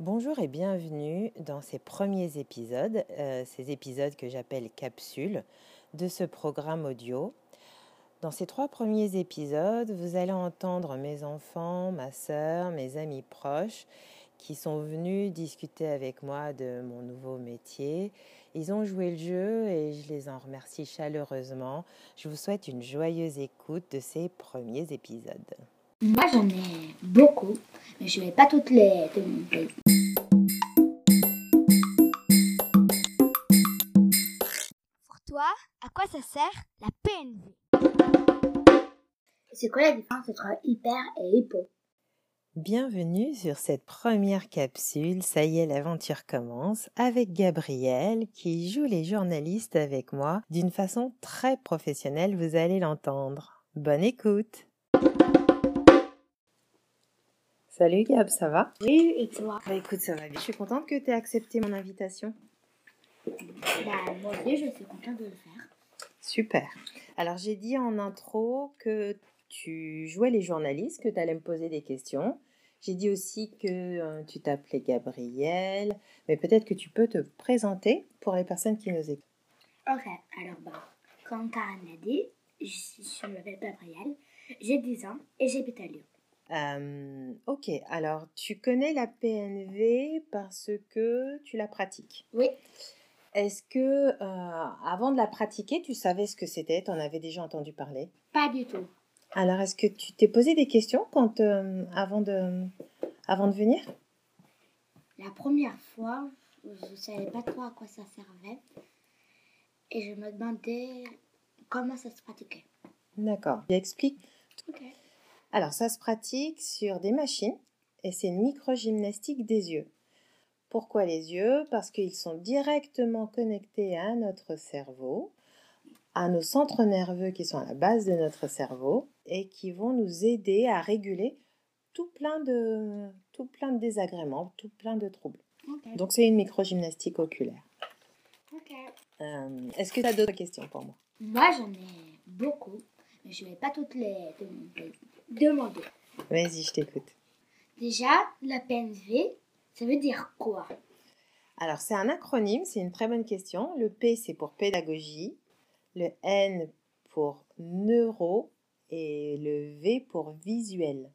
Bonjour et bienvenue dans ces premiers épisodes, euh, ces épisodes que j'appelle capsules de ce programme audio. Dans ces trois premiers épisodes, vous allez entendre mes enfants, ma sœur, mes amis proches qui sont venus discuter avec moi de mon nouveau métier. Ils ont joué le jeu et je les en remercie chaleureusement. Je vous souhaite une joyeuse écoute de ces premiers épisodes. Moi j'en ai beaucoup, mais je vais pas toutes les. Pour toi, à quoi ça sert la PNV C'est quoi la différence entre hyper et hypo? Bienvenue sur cette première capsule. Ça y est, l'aventure commence avec Gabriel qui joue les journalistes avec moi d'une façon très professionnelle, vous allez l'entendre. Bonne écoute. Salut Gab, ça va? Oui, et toi? Bah écoute, ça va bien. Je suis contente que tu aies accepté mon invitation. Bah moi aussi je suis contente de le faire. Super. Alors j'ai dit en intro que tu jouais les journalistes, que tu allais me poser des questions. J'ai dit aussi que euh, tu t'appelais Gabriel, mais peut-être que tu peux te présenter pour les personnes qui nous écoutent. Ok, alors bah, comme Karen l'a dit, je, je m'appelle Gabrielle, j'ai 10 ans et j'habite à Lyon. Euh, ok, alors tu connais la PNV parce que tu la pratiques? Oui, Est-ce que euh, avant de la pratiquer, tu savais ce que c'était? Tu en avais déjà entendu parler? Pas du tout. Alors, est-ce que tu t'es posé des questions quand, euh, avant, de, avant de venir? La première fois, je savais pas trop à quoi ça servait et je me demandais comment ça se pratiquait. D'accord. J'explique. Ok. Alors, ça se pratique sur des machines et c'est une micro-gymnastique des yeux. Pourquoi les yeux? Parce qu'ils sont directement connectés à notre cerveau, à nos centres nerveux qui sont à la base de notre cerveau et qui vont nous aider à réguler tout plein de, tout plein de désagréments, tout plein de troubles. Donc, c'est une micro-gymnastique oculaire. Euh, Est-ce que tu as d'autres questions pour moi? Moi j'en ai beaucoup, mais je vais pas toutes les. Demander. Vas-y, je t'écoute. Déjà, la PNV, ça veut dire quoi? Alors, c'est un acronyme, c'est une très bonne question. Le P, c'est pour pédagogie, le N pour neuro et le V pour visuel.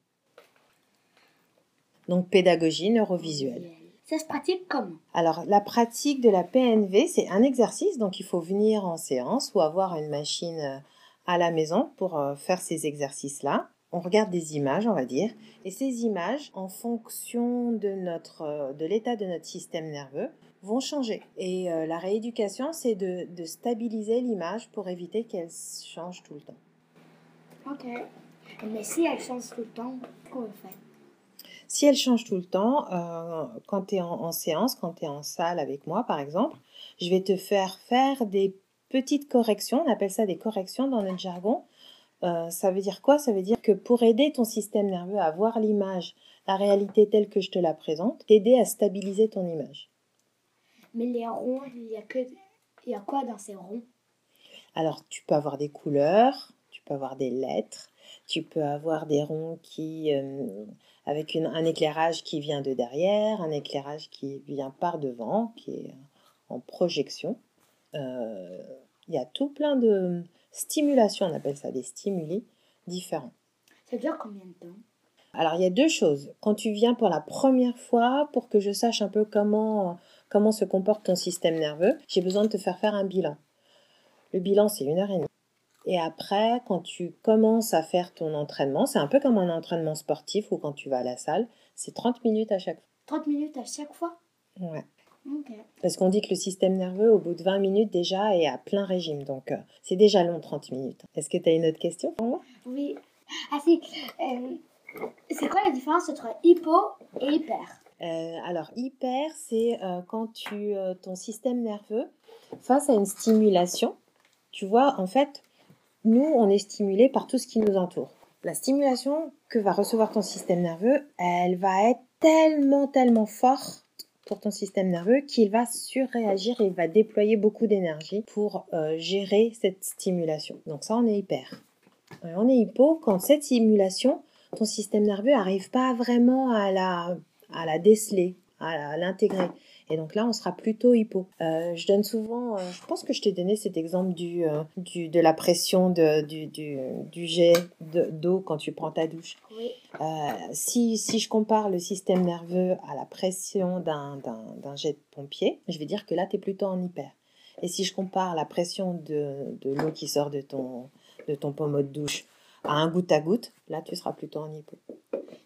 Donc, pédagogie neurovisuelle. Ça se pratique comment? Alors, la pratique de la PNV, c'est un exercice, donc il faut venir en séance ou avoir une machine à la maison pour euh, faire ces exercices-là. On regarde des images, on va dire, et ces images, en fonction de, notre, euh, de l'état de notre système nerveux, vont changer. Et euh, la rééducation, c'est de, de stabiliser l'image pour éviter qu'elle change tout le temps. Ok. Mais si elle change tout le temps, comment on fait? Si elle change tout le temps, euh, quand tu es en, en séance, quand tu es en salle avec moi par exemple, je vais te faire faire des petites corrections, on appelle ça des corrections dans notre jargon. Euh, ça veut dire quoi? Ça veut dire que pour aider ton système nerveux à voir l'image, la réalité telle que je te la présente, t'aider à stabiliser ton image. Mais les ronds, il y a que. Il y a quoi dans ces ronds? Alors tu peux avoir des couleurs, tu peux avoir des lettres, tu peux avoir des ronds qui euh, avec une- un éclairage qui vient de derrière, un éclairage qui vient par devant, qui est en projection. Euh, Il y a tout plein de stimulations, on appelle ça des stimuli différents. Ça dure combien de temps? Alors il y a deux choses. Quand tu viens pour la première fois, pour que je sache un peu comment, comment se comporte ton système nerveux, j'ai besoin de te faire faire un bilan. Le bilan, c'est une heure et demie. Et après, quand tu commences à faire ton entraînement, c'est un peu comme un entraînement sportif ou quand tu vas à la salle, c'est 30 minutes à chaque 30 minutes à chaque fois fois? Ouais. Parce qu'on dit que le système nerveux, au bout de 20 minutes déjà, est à plein régime. Donc, euh, c'est déjà long 30 minutes. Est-ce que tu as une autre question pour moi Oui. Ah si. euh, c'est quoi la différence entre hypo et hyper? Euh, alors, hyper, c'est quand tu, ton système nerveux, face à une stimulation, tu vois, en fait, nous, on est stimulé par tout ce qui nous entoure. La stimulation que va recevoir ton système nerveux, elle va être tellement, tellement forte pour ton système nerveux qu'il va surréagir et il va déployer beaucoup d'énergie pour euh, gérer cette stimulation. Donc ça, on est hyper. Euh, on est hypo quand cette stimulation, ton système nerveux n'arrive pas vraiment à la, à la déceler, à l'intégrer. Et donc là, on sera plutôt hypo. Euh, je donne souvent, euh, je pense que je t'ai donné cet exemple du, euh, du, de la pression de, du, du, du jet de- d'eau quand tu prends ta douche. Oui. Si, si je compare le système nerveux à la pression d'un jet de pompier, je vais dire que là, tu es plutôt en hyper. Et si je compare la pression de, de l'eau qui sort de ton, de ton pommeau de douche à un goutte à goutte, là, tu seras plutôt en hypo.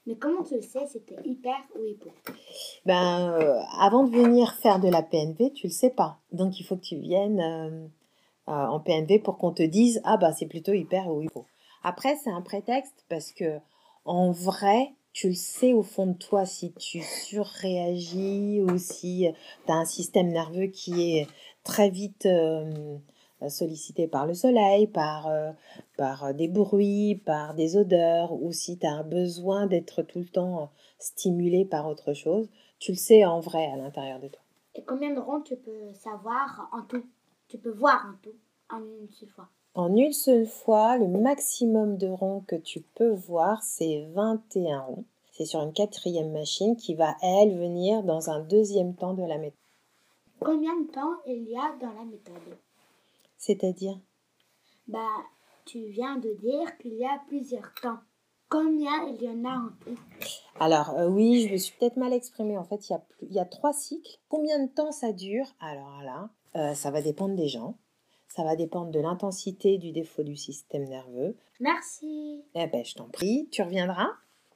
Mais comment tu le sais, c'était hyper ou hypo Ben, euh, avant de venir faire de la PNV, tu le sais pas. Donc, il faut que tu viennes euh, euh, en PNV pour qu'on te dise ah bah c'est plutôt hyper ou hypo. Après, c'est un prétexte parce que en vrai, tu le sais au fond de toi si tu surréagis ou si tu as un système nerveux qui est très vite sollicité par le soleil, par, euh, par des bruits, par des odeurs, ou si tu as un besoin d'être tout le temps stimulé par autre chose, tu le sais en vrai à l'intérieur de toi. Et combien de ronds tu peux savoir en tout? Tu peux voir en tout, en une seule fois? En une seule fois, le maximum de ronds que tu peux voir, c'est 21 ronds. C'est sur une quatrième machine qui va, elle, venir dans un deuxième temps de la méthode. Combien de temps il y a dans la méthode? C'est-à-dire Bah, tu viens de dire qu'il y a plusieurs temps. Combien il y en a en tout? Alors, euh, oui, je me suis peut-être mal exprimée. En fait, il y, a plus- il y a trois cycles. Combien de temps ça dure? Alors là, euh, ça va dépendre des gens. Ça va dépendre de l'intensité du défaut du système nerveux. Merci. Eh ben, je t'en prie, tu reviendras?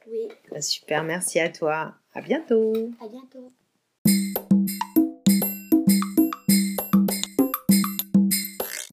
Oui, Super, merci à toi. À bientôt. à bientôt.